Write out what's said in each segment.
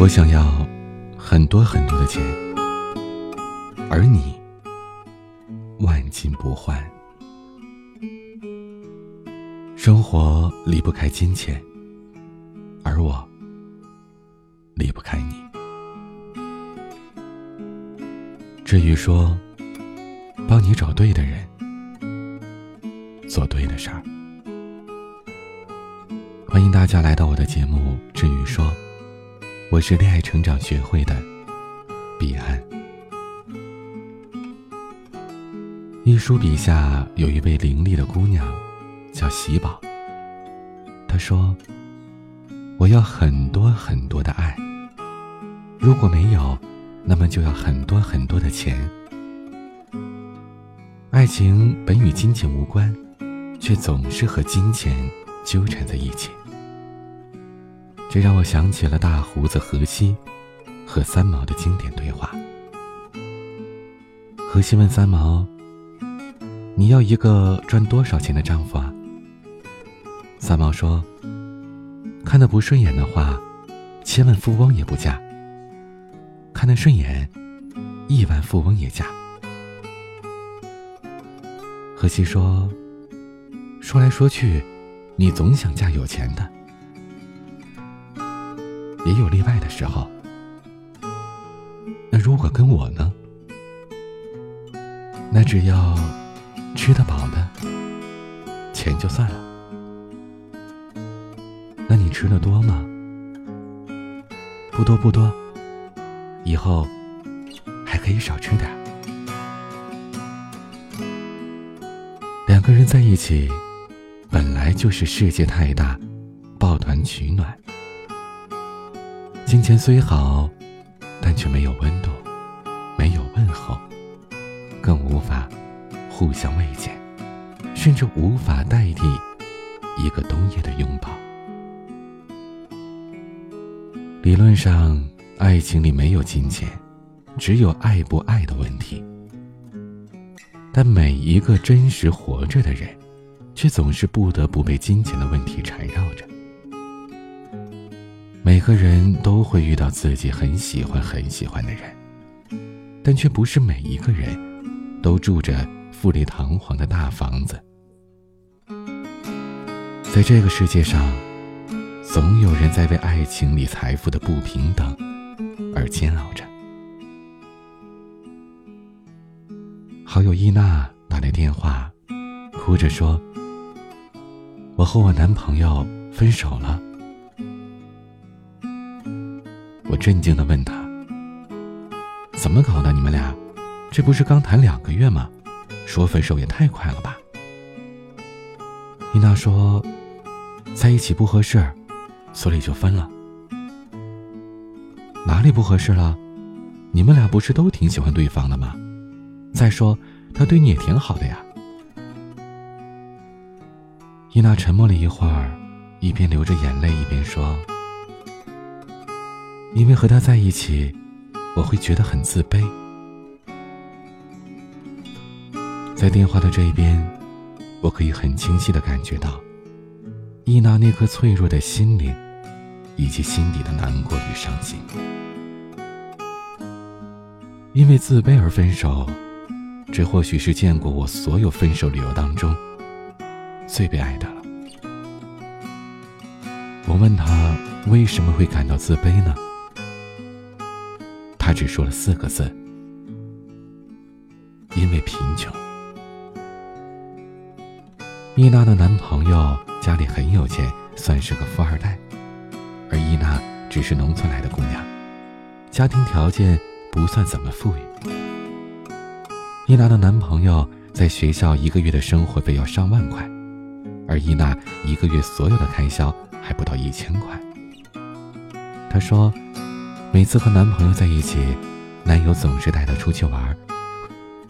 我想要很多很多的钱，而你万金不换。生活离不开金钱，而我离不开你。至于说，帮你找对的人，做对的事儿。欢迎大家来到我的节目《至于说》。我是恋爱成长学会的彼岸。一书笔下有一位伶俐的姑娘，叫喜宝。她说：“我要很多很多的爱，如果没有，那么就要很多很多的钱。爱情本与金钱无关，却总是和金钱纠缠在一起。”这让我想起了大胡子荷西和三毛的经典对话。荷西问三毛：“你要一个赚多少钱的丈夫啊？”三毛说：“看得不顺眼的话，千万富翁也不嫁；看得顺眼，亿万富翁也嫁。”荷西说：“说来说去，你总想嫁有钱的。”也有例外的时候。那如果跟我呢？那只要吃得饱的钱就算了。那你吃的多吗？不多不多，以后还可以少吃点。两个人在一起，本来就是世界太大，抱团取暖。金钱虽好，但却没有温度，没有问候，更无法互相慰藉，甚至无法代替一个冬夜的拥抱。理论上，爱情里没有金钱，只有爱不爱的问题。但每一个真实活着的人，却总是不得不被金钱的问题缠绕着。每个人都会遇到自己很喜欢很喜欢的人，但却不是每一个人都住着富丽堂皇的大房子。在这个世界上，总有人在为爱情里财富的不平等而煎熬着。好友伊娜打来电话，哭着说：“我和我男朋友分手了。”我震惊的问他：“怎么搞的？你们俩，这不是刚谈两个月吗？说分手也太快了吧？”伊娜说：“在一起不合适，所以就分了。哪里不合适了？你们俩不是都挺喜欢对方的吗？再说他对你也挺好的呀。”伊娜沉默了一会儿，一边流着眼泪，一边说。因为和他在一起，我会觉得很自卑。在电话的这一边，我可以很清晰的感觉到，伊娜那颗脆弱的心灵，以及心底的难过与伤心。因为自卑而分手，这或许是见过我所有分手理由当中最悲哀的了。我问他为什么会感到自卑呢？他只说了四个字：“因为贫穷。”伊娜的男朋友家里很有钱，算是个富二代，而伊娜只是农村来的姑娘，家庭条件不算怎么富裕。伊娜的男朋友在学校一个月的生活费要上万块，而伊娜一个月所有的开销还不到一千块。他说。每次和男朋友在一起，男友总是带她出去玩，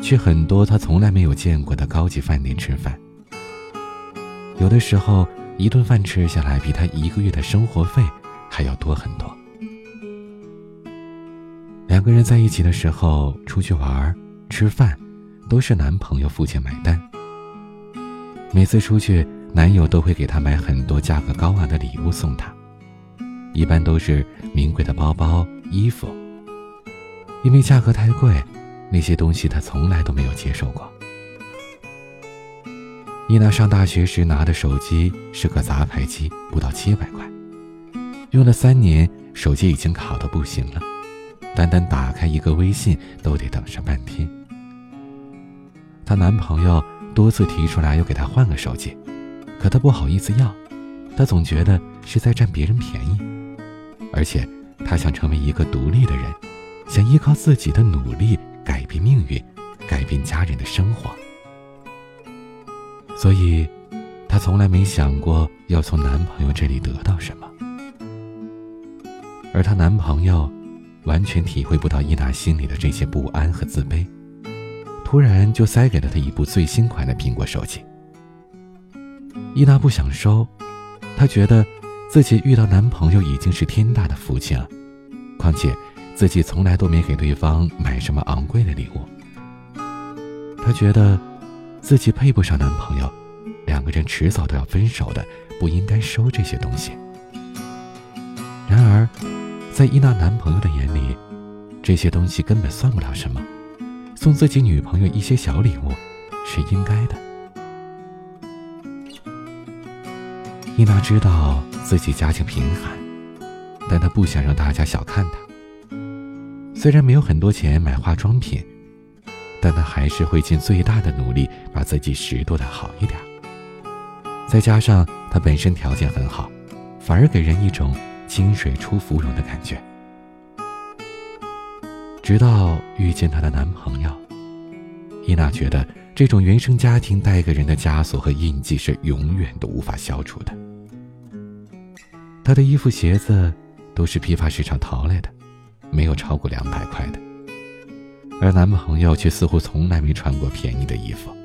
去很多她从来没有见过的高级饭店吃饭。有的时候，一顿饭吃下来比她一个月的生活费还要多很多。两个人在一起的时候，出去玩、吃饭，都是男朋友付钱买单。每次出去，男友都会给她买很多价格高昂的礼物送她。一般都是名贵的包包、衣服。因为价格太贵，那些东西她从来都没有接受过。伊娜上大学时拿的手机是个杂牌机，不到七百块，用了三年，手机已经卡的不行了，单单打开一个微信都得等上半天。她男朋友多次提出来要给她换个手机，可她不好意思要，她总觉得是在占别人便宜，而且她想成为一个独立的人，想依靠自己的努力改变命运，改变家人的生活。所以，她从来没想过要从男朋友这里得到什么，而她男朋友完全体会不到伊娜心里的这些不安和自卑，突然就塞给了她一部最新款的苹果手机。伊娜不想收，她觉得自己遇到男朋友已经是天大的福气了，况且自己从来都没给对方买什么昂贵的礼物。她觉得。自己配不上男朋友，两个人迟早都要分手的，不应该收这些东西。然而，在伊娜男朋友的眼里，这些东西根本算不了什么，送自己女朋友一些小礼物是应该的。伊娜知道自己家境贫寒，但她不想让大家小看她。虽然没有很多钱买化妆品。但他还是会尽最大的努力把自己拾掇的好一点。再加上他本身条件很好，反而给人一种清水出芙蓉的感觉。直到遇见她的男朋友，伊娜觉得这种原生家庭带给人的枷锁和印记是永远都无法消除的。她的衣服鞋子都是批发市场淘来的，没有超过两百块的。而男朋友却似乎从来没穿过便宜的衣服。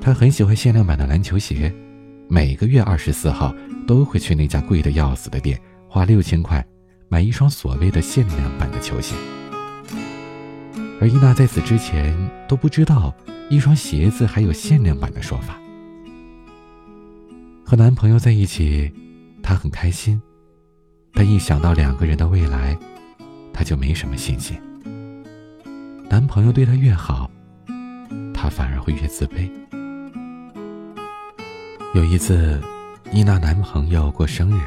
他很喜欢限量版的篮球鞋，每个月二十四号都会去那家贵的要死的店，花六千块买一双所谓的限量版的球鞋。而伊娜在此之前都不知道一双鞋子还有限量版的说法。和男朋友在一起，她很开心，但一想到两个人的未来，她就没什么信心。男朋友对她越好，她反而会越自卑。有一次，伊娜男朋友过生日，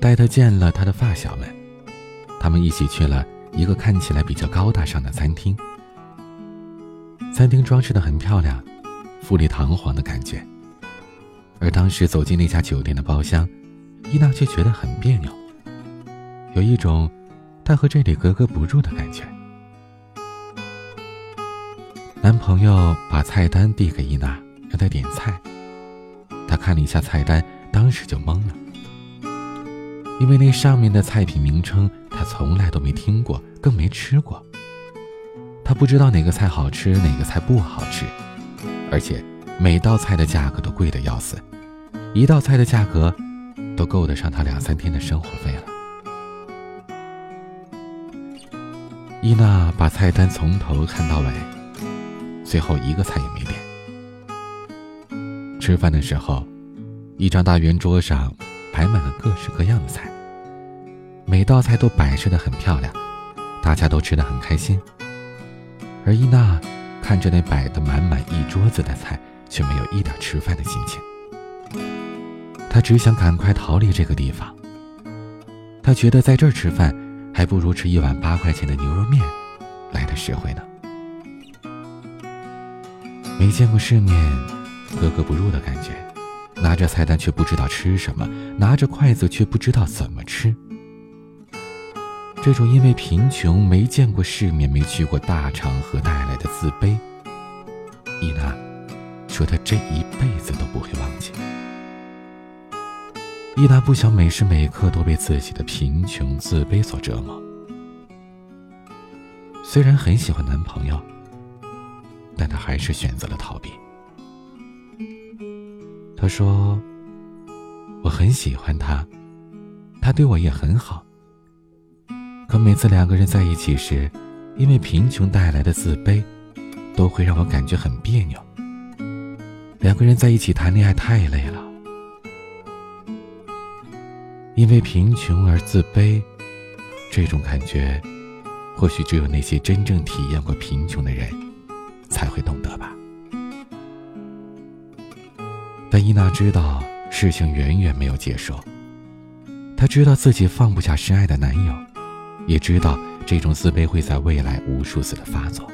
带她见了他的发小们，他们一起去了一个看起来比较高大上的餐厅。餐厅装饰的很漂亮，富丽堂皇的感觉。而当时走进那家酒店的包厢，伊娜却觉得很别扭，有一种她和这里格格不入的感觉。男朋友把菜单递给伊娜，让她点菜。她看了一下菜单，当时就懵了，因为那上面的菜品名称她从来都没听过，更没吃过。她不知道哪个菜好吃，哪个菜不好吃，而且每道菜的价格都贵得要死，一道菜的价格都够得上他两三天的生活费了。伊娜把菜单从头看到尾。最后一个菜也没点。吃饭的时候，一张大圆桌上摆满了各式各样的菜，每道菜都摆设的很漂亮，大家都吃得很开心。而伊娜看着那摆的满满一桌子的菜，却没有一点吃饭的心情。他只想赶快逃离这个地方。他觉得在这儿吃饭，还不如吃一碗八块钱的牛肉面来的实惠呢。没见过世面，格格不入的感觉。拿着菜单却不知道吃什么，拿着筷子却不知道怎么吃。这种因为贫穷、没见过世面、没去过大场合带来的自卑，伊娜说她这一辈子都不会忘记。伊达不想每时每刻都被自己的贫穷、自卑所折磨。虽然很喜欢男朋友。但他还是选择了逃避。他说：“我很喜欢他，他对我也很好。可每次两个人在一起时，因为贫穷带来的自卑，都会让我感觉很别扭。两个人在一起谈恋爱太累了。”因为贫穷而自卑，这种感觉，或许只有那些真正体验过贫穷的人才会懂得吧。但伊娜知道事情远远没有结束。她知道自己放不下深爱的男友，也知道这种自卑会在未来无数次的发作。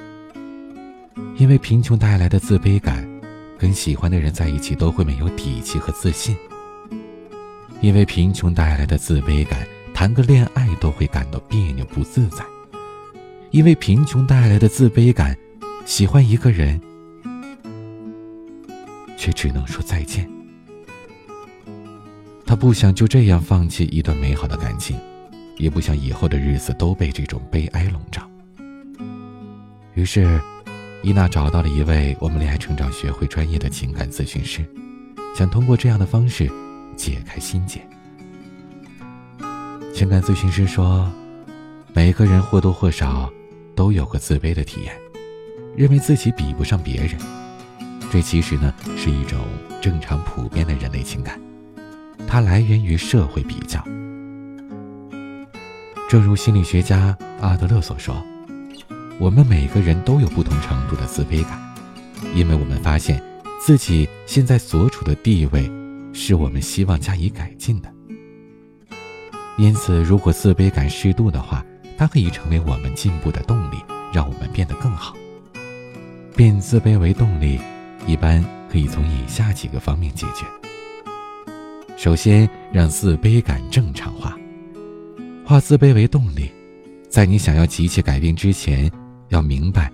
因为贫穷带来的自卑感，跟喜欢的人在一起都会没有底气和自信。因为贫穷带来的自卑感，谈个恋爱都会感到别扭不自在。因为贫穷带来的自卑感，喜欢一个人，却只能说再见。他不想就这样放弃一段美好的感情，也不想以后的日子都被这种悲哀笼罩。于是，伊娜找到了一位我们恋爱成长学会专业的情感咨询师，想通过这样的方式解开心结。情感咨询师说，每个人或多或少都有过自卑的体验，认为自己比不上别人。这其实呢是一种正常普遍的人类情感。它来源于社会比较。正如心理学家阿德勒所说：“我们每个人都有不同程度的自卑感，因为我们发现自己现在所处的地位是我们希望加以改进的。因此，如果自卑感适度的话，它可以成为我们进步的动力，让我们变得更好。变自卑为动力，一般可以从以下几个方面解决。”首先，让自卑感正常化，化自卑为动力。在你想要急切改变之前，要明白，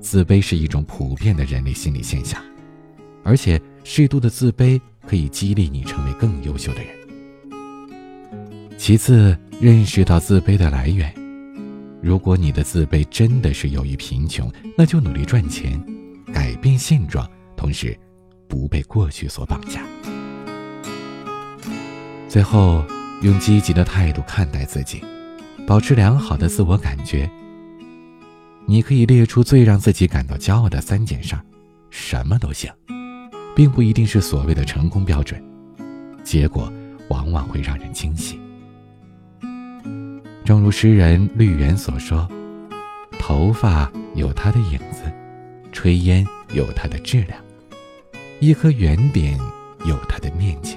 自卑是一种普遍的人类心理现象，而且适度的自卑可以激励你成为更优秀的人。其次，认识到自卑的来源。如果你的自卑真的是由于贫穷，那就努力赚钱，改变现状，同时不被过去所绑架。最后，用积极的态度看待自己，保持良好的自我感觉。你可以列出最让自己感到骄傲的三件事，什么都行，并不一定是所谓的成功标准，结果往往会让人惊喜。正如诗人绿原所说：“头发有它的影子，炊烟有它的质量，一颗圆点有它的面积。”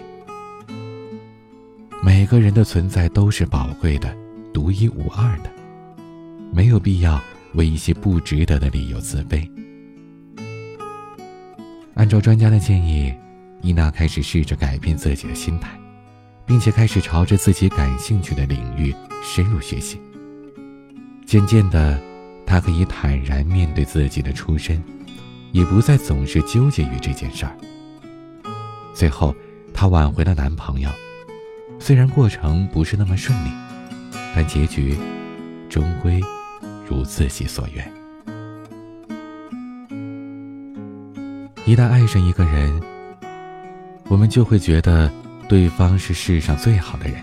每个人的存在都是宝贵的、独一无二的，没有必要为一些不值得的理由自卑。按照专家的建议，伊娜开始试着改变自己的心态，并且开始朝着自己感兴趣的领域深入学习。渐渐的，她可以坦然面对自己的出身，也不再总是纠结于这件事儿。最后，她挽回了男朋友。虽然过程不是那么顺利，但结局终归如自己所愿。一旦爱上一个人，我们就会觉得对方是世上最好的人，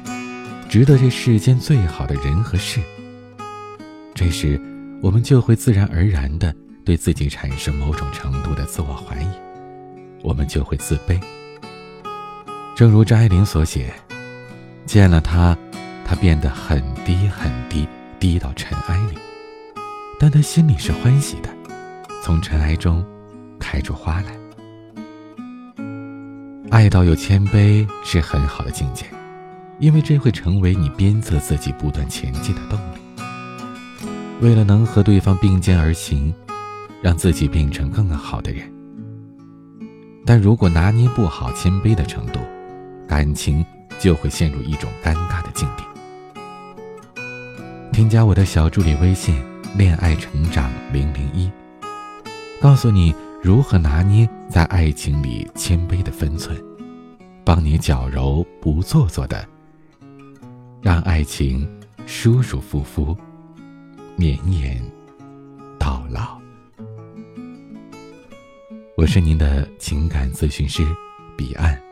值得这世间最好的人和事。这时，我们就会自然而然的对自己产生某种程度的自我怀疑，我们就会自卑。正如张爱玲所写。见了他，他变得很低很低，低到尘埃里，但他心里是欢喜的，从尘埃中开出花来。爱到有谦卑是很好的境界，因为这会成为你鞭策自己不断前进的动力。为了能和对方并肩而行，让自己变成更好的人。但如果拿捏不好谦卑的程度，感情。就会陷入一种尴尬的境地。添加我的小助理微信“恋爱成长零零一”，告诉你如何拿捏在爱情里谦卑的分寸，帮你矫揉不做作的，让爱情舒舒服服绵延到老。我是您的情感咨询师彼岸。